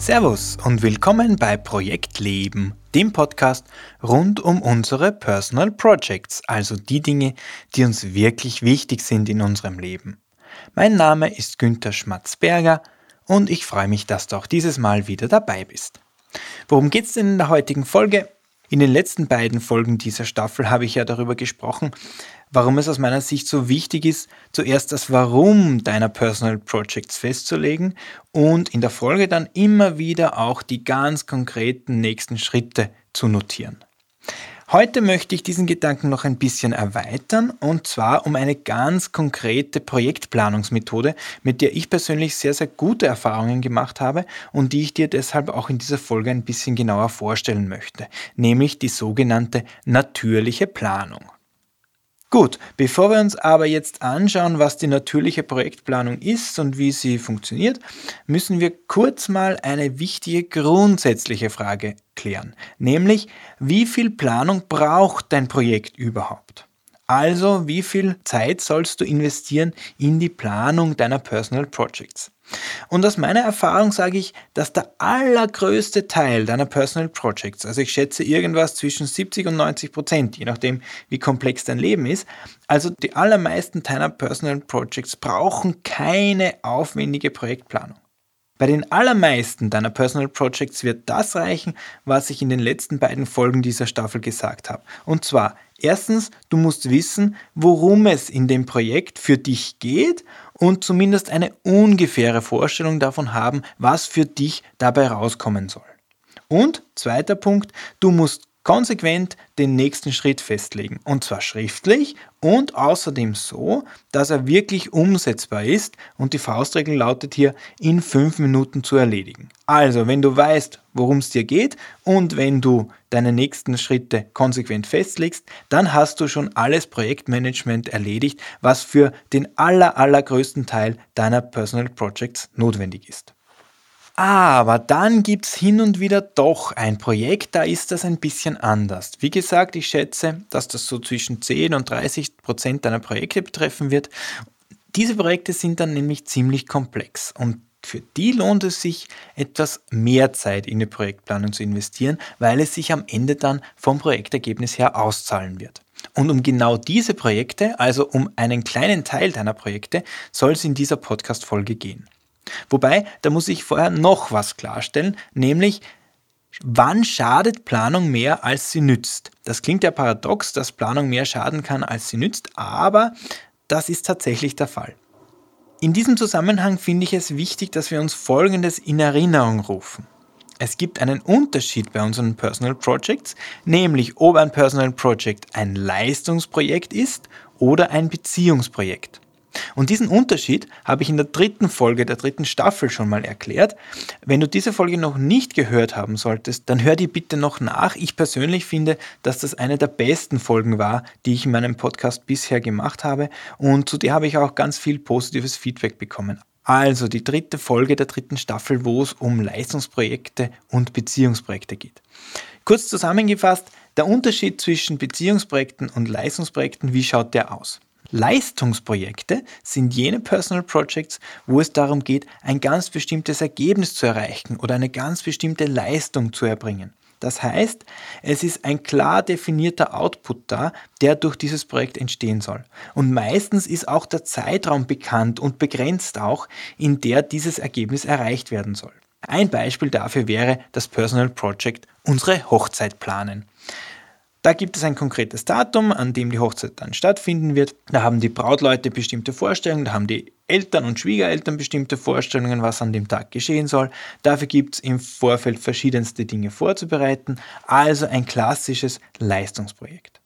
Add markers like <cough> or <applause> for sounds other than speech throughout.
Servus und willkommen bei Projekt Leben, dem Podcast rund um unsere Personal Projects, also die Dinge, die uns wirklich wichtig sind in unserem Leben. Mein Name ist Günther Schmatzberger und ich freue mich, dass du auch dieses Mal wieder dabei bist. Worum geht es denn in der heutigen Folge? In den letzten beiden Folgen dieser Staffel habe ich ja darüber gesprochen, warum es aus meiner Sicht so wichtig ist, zuerst das Warum deiner Personal Projects festzulegen und in der Folge dann immer wieder auch die ganz konkreten nächsten Schritte zu notieren. Heute möchte ich diesen Gedanken noch ein bisschen erweitern und zwar um eine ganz konkrete Projektplanungsmethode, mit der ich persönlich sehr, sehr gute Erfahrungen gemacht habe und die ich dir deshalb auch in dieser Folge ein bisschen genauer vorstellen möchte, nämlich die sogenannte natürliche Planung. Gut, bevor wir uns aber jetzt anschauen, was die natürliche Projektplanung ist und wie sie funktioniert, müssen wir kurz mal eine wichtige grundsätzliche Frage klären, nämlich wie viel Planung braucht dein Projekt überhaupt? Also wie viel Zeit sollst du investieren in die Planung deiner Personal Projects? Und aus meiner Erfahrung sage ich, dass der allergrößte Teil deiner Personal Projects, also ich schätze irgendwas zwischen 70 und 90 Prozent, je nachdem, wie komplex dein Leben ist, also die allermeisten deiner Personal Projects brauchen keine aufwendige Projektplanung. Bei den allermeisten deiner Personal Projects wird das reichen, was ich in den letzten beiden Folgen dieser Staffel gesagt habe. Und zwar, erstens, du musst wissen, worum es in dem Projekt für dich geht und zumindest eine ungefähre Vorstellung davon haben, was für dich dabei rauskommen soll. Und zweiter Punkt, du musst konsequent den nächsten Schritt festlegen. Und zwar schriftlich und außerdem so, dass er wirklich umsetzbar ist. Und die Faustregel lautet hier, in fünf Minuten zu erledigen. Also, wenn du weißt, worum es dir geht und wenn du deine nächsten Schritte konsequent festlegst, dann hast du schon alles Projektmanagement erledigt, was für den aller, allergrößten Teil deiner Personal Projects notwendig ist. Aber dann gibt es hin und wieder doch ein Projekt, da ist das ein bisschen anders. Wie gesagt, ich schätze, dass das so zwischen 10 und 30 Prozent deiner Projekte betreffen wird. Diese Projekte sind dann nämlich ziemlich komplex und für die lohnt es sich, etwas mehr Zeit in die Projektplanung zu investieren, weil es sich am Ende dann vom Projektergebnis her auszahlen wird. Und um genau diese Projekte, also um einen kleinen Teil deiner Projekte, soll es in dieser Podcast-Folge gehen. Wobei, da muss ich vorher noch was klarstellen, nämlich wann schadet Planung mehr, als sie nützt? Das klingt ja paradox, dass Planung mehr schaden kann, als sie nützt, aber das ist tatsächlich der Fall. In diesem Zusammenhang finde ich es wichtig, dass wir uns Folgendes in Erinnerung rufen. Es gibt einen Unterschied bei unseren Personal Projects, nämlich ob ein Personal Project ein Leistungsprojekt ist oder ein Beziehungsprojekt. Und diesen Unterschied habe ich in der dritten Folge der dritten Staffel schon mal erklärt. Wenn du diese Folge noch nicht gehört haben solltest, dann hör die bitte noch nach. Ich persönlich finde, dass das eine der besten Folgen war, die ich in meinem Podcast bisher gemacht habe und zu der habe ich auch ganz viel positives Feedback bekommen. Also die dritte Folge der dritten Staffel, wo es um Leistungsprojekte und Beziehungsprojekte geht. Kurz zusammengefasst, der Unterschied zwischen Beziehungsprojekten und Leistungsprojekten, wie schaut der aus? Leistungsprojekte sind jene Personal Projects, wo es darum geht, ein ganz bestimmtes Ergebnis zu erreichen oder eine ganz bestimmte Leistung zu erbringen. Das heißt, es ist ein klar definierter Output da, der durch dieses Projekt entstehen soll. Und meistens ist auch der Zeitraum bekannt und begrenzt auch, in der dieses Ergebnis erreicht werden soll. Ein Beispiel dafür wäre das Personal Project unsere Hochzeit planen. Da gibt es ein konkretes Datum, an dem die Hochzeit dann stattfinden wird. Da haben die Brautleute bestimmte Vorstellungen, da haben die Eltern und Schwiegereltern bestimmte Vorstellungen, was an dem Tag geschehen soll. Dafür gibt es im Vorfeld verschiedenste Dinge vorzubereiten, also ein klassisches Leistungsprojekt.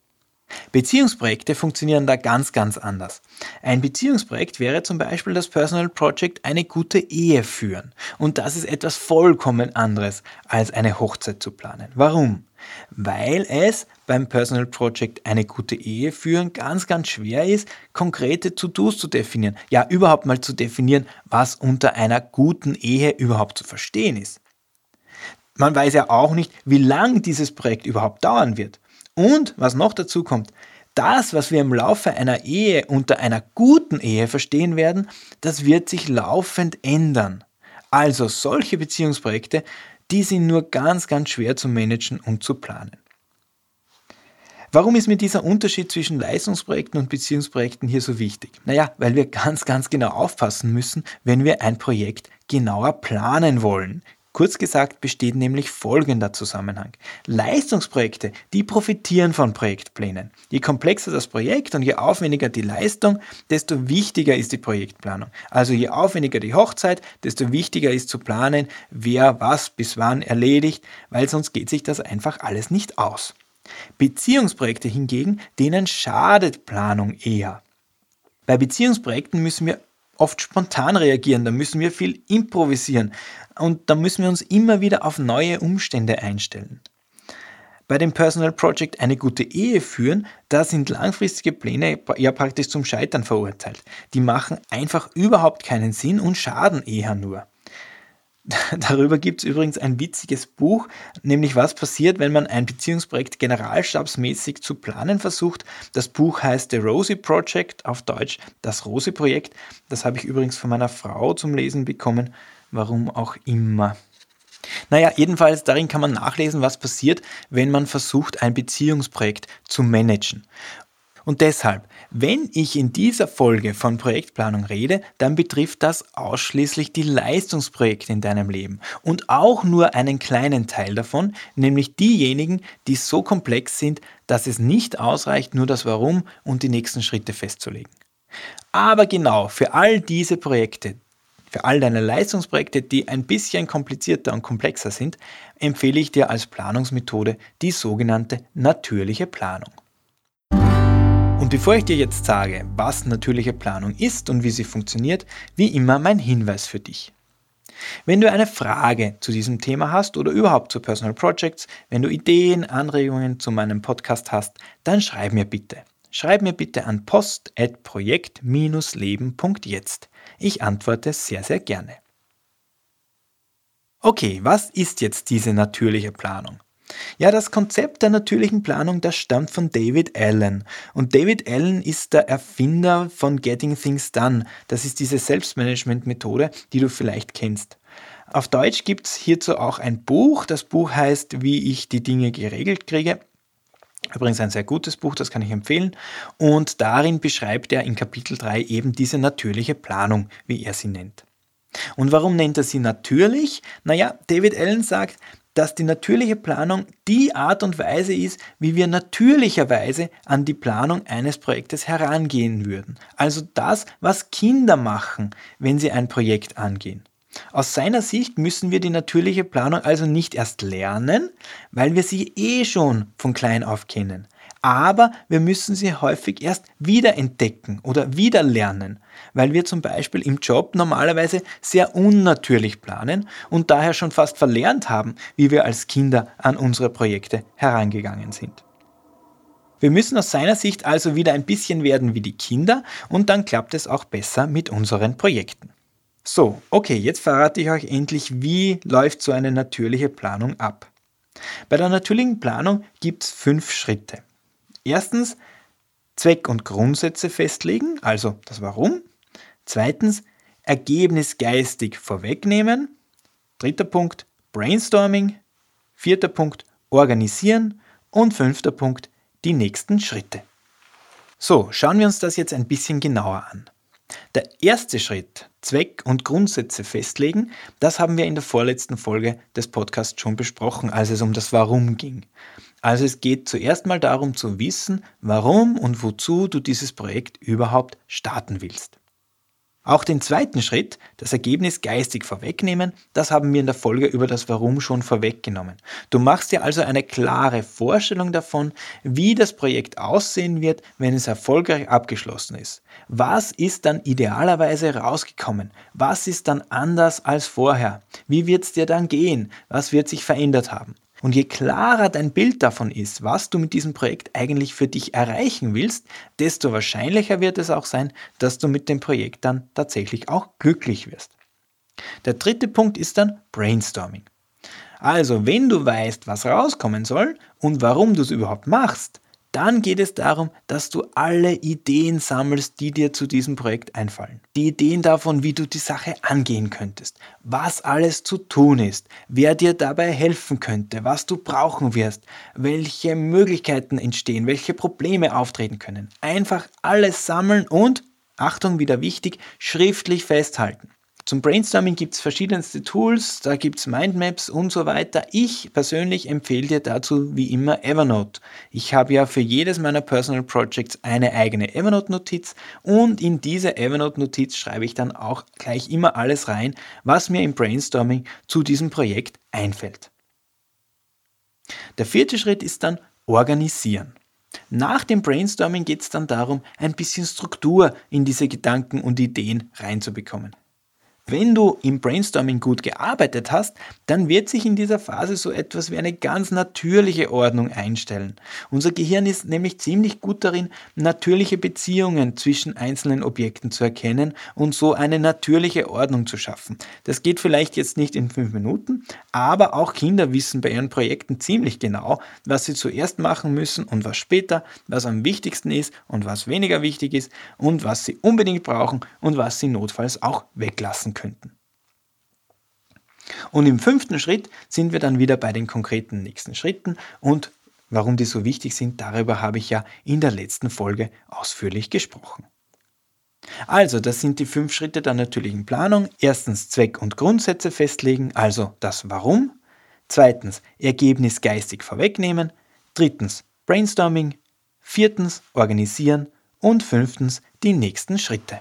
Beziehungsprojekte funktionieren da ganz, ganz anders. Ein Beziehungsprojekt wäre zum Beispiel das Personal Project eine gute Ehe führen. Und das ist etwas vollkommen anderes, als eine Hochzeit zu planen. Warum? Weil es beim Personal Project eine gute Ehe führen ganz, ganz schwer ist, konkrete To-Dos zu definieren. Ja, überhaupt mal zu definieren, was unter einer guten Ehe überhaupt zu verstehen ist. Man weiß ja auch nicht, wie lang dieses Projekt überhaupt dauern wird. Und was noch dazu kommt, das, was wir im Laufe einer Ehe unter einer guten Ehe verstehen werden, das wird sich laufend ändern. Also solche Beziehungsprojekte, die sind nur ganz, ganz schwer zu managen und zu planen. Warum ist mir dieser Unterschied zwischen Leistungsprojekten und Beziehungsprojekten hier so wichtig? Naja, weil wir ganz, ganz genau aufpassen müssen, wenn wir ein Projekt genauer planen wollen. Kurz gesagt besteht nämlich folgender Zusammenhang. Leistungsprojekte, die profitieren von Projektplänen. Je komplexer das Projekt und je aufwendiger die Leistung, desto wichtiger ist die Projektplanung. Also je aufwendiger die Hochzeit, desto wichtiger ist zu planen, wer was bis wann erledigt, weil sonst geht sich das einfach alles nicht aus. Beziehungsprojekte hingegen, denen schadet Planung eher. Bei Beziehungsprojekten müssen wir oft spontan reagieren, da müssen wir viel improvisieren und da müssen wir uns immer wieder auf neue Umstände einstellen. Bei dem Personal Project eine gute Ehe führen, da sind langfristige Pläne ja praktisch zum Scheitern verurteilt. Die machen einfach überhaupt keinen Sinn und schaden eher nur. <laughs> Darüber gibt es übrigens ein witziges Buch, nämlich was passiert, wenn man ein Beziehungsprojekt generalstabsmäßig zu planen versucht. Das Buch heißt The Rosie Project, auf Deutsch das Rosie Projekt. Das habe ich übrigens von meiner Frau zum Lesen bekommen, warum auch immer. Naja, jedenfalls darin kann man nachlesen, was passiert, wenn man versucht, ein Beziehungsprojekt zu managen. Und deshalb, wenn ich in dieser Folge von Projektplanung rede, dann betrifft das ausschließlich die Leistungsprojekte in deinem Leben und auch nur einen kleinen Teil davon, nämlich diejenigen, die so komplex sind, dass es nicht ausreicht, nur das Warum und die nächsten Schritte festzulegen. Aber genau für all diese Projekte, für all deine Leistungsprojekte, die ein bisschen komplizierter und komplexer sind, empfehle ich dir als Planungsmethode die sogenannte natürliche Planung. Und bevor ich dir jetzt sage, was natürliche Planung ist und wie sie funktioniert, wie immer mein Hinweis für dich. Wenn du eine Frage zu diesem Thema hast oder überhaupt zu Personal Projects, wenn du Ideen, Anregungen zu meinem Podcast hast, dann schreib mir bitte. Schreib mir bitte an post.projekt-leben.jetzt. Ich antworte sehr, sehr gerne. Okay, was ist jetzt diese natürliche Planung? Ja, das Konzept der natürlichen Planung, das stammt von David Allen. Und David Allen ist der Erfinder von Getting Things Done. Das ist diese Selbstmanagement-Methode, die du vielleicht kennst. Auf Deutsch gibt es hierzu auch ein Buch. Das Buch heißt, wie ich die Dinge geregelt kriege. Übrigens ein sehr gutes Buch, das kann ich empfehlen. Und darin beschreibt er in Kapitel 3 eben diese natürliche Planung, wie er sie nennt. Und warum nennt er sie natürlich? Naja, David Allen sagt, dass die natürliche Planung die Art und Weise ist, wie wir natürlicherweise an die Planung eines Projektes herangehen würden. Also das, was Kinder machen, wenn sie ein Projekt angehen. Aus seiner Sicht müssen wir die natürliche Planung also nicht erst lernen, weil wir sie eh schon von klein auf kennen aber wir müssen sie häufig erst wiederentdecken oder wieder lernen, weil wir zum Beispiel im Job normalerweise sehr unnatürlich planen und daher schon fast verlernt haben, wie wir als Kinder an unsere Projekte herangegangen sind. Wir müssen aus seiner Sicht also wieder ein bisschen werden wie die Kinder und dann klappt es auch besser mit unseren Projekten. So, okay, jetzt verrate ich euch endlich, wie läuft so eine natürliche Planung ab. Bei der natürlichen Planung gibt es fünf Schritte. Erstens Zweck und Grundsätze festlegen, also das Warum. Zweitens Ergebnis geistig vorwegnehmen. Dritter Punkt Brainstorming. Vierter Punkt Organisieren. Und fünfter Punkt die nächsten Schritte. So, schauen wir uns das jetzt ein bisschen genauer an. Der erste Schritt, Zweck und Grundsätze festlegen, das haben wir in der vorletzten Folge des Podcasts schon besprochen, als es um das Warum ging. Also es geht zuerst mal darum zu wissen, warum und wozu du dieses Projekt überhaupt starten willst. Auch den zweiten Schritt, das Ergebnis geistig vorwegnehmen, das haben wir in der Folge über das Warum schon vorweggenommen. Du machst dir also eine klare Vorstellung davon, wie das Projekt aussehen wird, wenn es erfolgreich abgeschlossen ist. Was ist dann idealerweise rausgekommen? Was ist dann anders als vorher? Wie wird es dir dann gehen? Was wird sich verändert haben? Und je klarer dein Bild davon ist, was du mit diesem Projekt eigentlich für dich erreichen willst, desto wahrscheinlicher wird es auch sein, dass du mit dem Projekt dann tatsächlich auch glücklich wirst. Der dritte Punkt ist dann Brainstorming. Also, wenn du weißt, was rauskommen soll und warum du es überhaupt machst, dann geht es darum, dass du alle Ideen sammelst, die dir zu diesem Projekt einfallen. Die Ideen davon, wie du die Sache angehen könntest, was alles zu tun ist, wer dir dabei helfen könnte, was du brauchen wirst, welche Möglichkeiten entstehen, welche Probleme auftreten können. Einfach alles sammeln und, Achtung, wieder wichtig, schriftlich festhalten. Zum Brainstorming gibt es verschiedenste Tools, da gibt es Mindmaps und so weiter. Ich persönlich empfehle dir dazu wie immer Evernote. Ich habe ja für jedes meiner Personal Projects eine eigene Evernote-Notiz und in diese Evernote-Notiz schreibe ich dann auch gleich immer alles rein, was mir im Brainstorming zu diesem Projekt einfällt. Der vierte Schritt ist dann Organisieren. Nach dem Brainstorming geht es dann darum, ein bisschen Struktur in diese Gedanken und Ideen reinzubekommen. Wenn du im Brainstorming gut gearbeitet hast, dann wird sich in dieser Phase so etwas wie eine ganz natürliche Ordnung einstellen. Unser Gehirn ist nämlich ziemlich gut darin, natürliche Beziehungen zwischen einzelnen Objekten zu erkennen und so eine natürliche Ordnung zu schaffen. Das geht vielleicht jetzt nicht in fünf Minuten, aber auch Kinder wissen bei ihren Projekten ziemlich genau, was sie zuerst machen müssen und was später, was am wichtigsten ist und was weniger wichtig ist und was sie unbedingt brauchen und was sie notfalls auch weglassen könnten. Und im fünften Schritt sind wir dann wieder bei den konkreten nächsten Schritten und warum die so wichtig sind, darüber habe ich ja in der letzten Folge ausführlich gesprochen. Also, das sind die fünf Schritte der natürlichen Planung. Erstens Zweck und Grundsätze festlegen, also das Warum. Zweitens Ergebnis geistig vorwegnehmen. Drittens Brainstorming. Viertens Organisieren. Und fünftens die nächsten Schritte.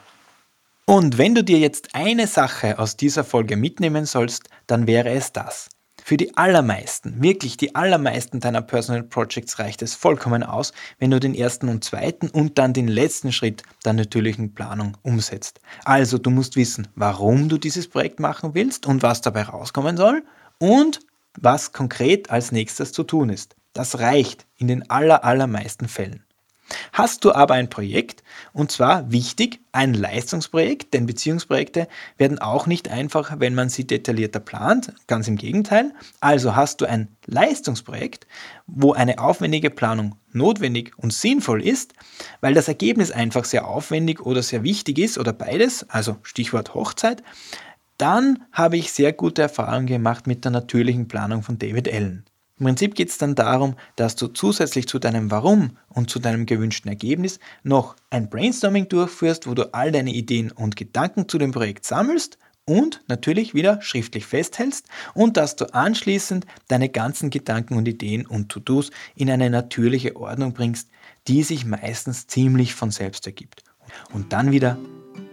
Und wenn du dir jetzt eine Sache aus dieser Folge mitnehmen sollst, dann wäre es das. Für die allermeisten, wirklich die allermeisten deiner Personal Projects reicht es vollkommen aus, wenn du den ersten und zweiten und dann den letzten Schritt der natürlichen Planung umsetzt. Also du musst wissen, warum du dieses Projekt machen willst und was dabei rauskommen soll und was konkret als nächstes zu tun ist. Das reicht in den aller, allermeisten Fällen. Hast du aber ein Projekt, und zwar wichtig, ein Leistungsprojekt, denn Beziehungsprojekte werden auch nicht einfacher, wenn man sie detaillierter plant, ganz im Gegenteil. Also hast du ein Leistungsprojekt, wo eine aufwendige Planung notwendig und sinnvoll ist, weil das Ergebnis einfach sehr aufwendig oder sehr wichtig ist oder beides, also Stichwort Hochzeit, dann habe ich sehr gute Erfahrungen gemacht mit der natürlichen Planung von David Allen. Im Prinzip geht es dann darum, dass du zusätzlich zu deinem Warum und zu deinem gewünschten Ergebnis noch ein Brainstorming durchführst, wo du all deine Ideen und Gedanken zu dem Projekt sammelst und natürlich wieder schriftlich festhältst und dass du anschließend deine ganzen Gedanken und Ideen und To-Dos in eine natürliche Ordnung bringst, die sich meistens ziemlich von selbst ergibt. Und dann wieder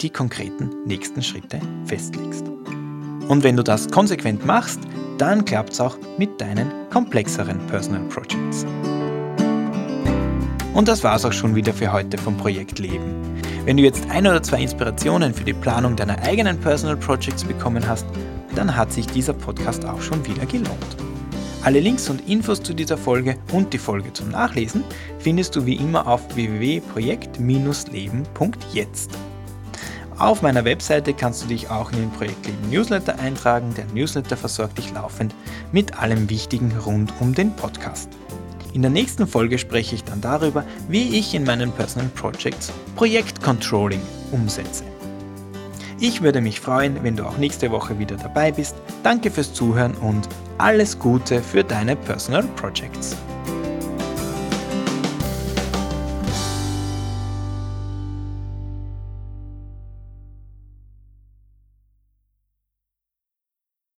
die konkreten nächsten Schritte festlegst. Und wenn du das konsequent machst, dann klappt es auch mit deinen komplexeren Personal Projects. Und das war's auch schon wieder für heute vom Projekt Leben. Wenn du jetzt ein oder zwei Inspirationen für die Planung deiner eigenen Personal Projects bekommen hast, dann hat sich dieser Podcast auch schon wieder gelohnt. Alle Links und Infos zu dieser Folge und die Folge zum Nachlesen findest du wie immer auf www.projekt-leben.jetzt. Auf meiner Webseite kannst du dich auch in den Projektleben Newsletter eintragen. Der Newsletter versorgt dich laufend mit allem Wichtigen rund um den Podcast. In der nächsten Folge spreche ich dann darüber, wie ich in meinen Personal Projects Projektcontrolling umsetze. Ich würde mich freuen, wenn du auch nächste Woche wieder dabei bist. Danke fürs Zuhören und alles Gute für deine Personal Projects.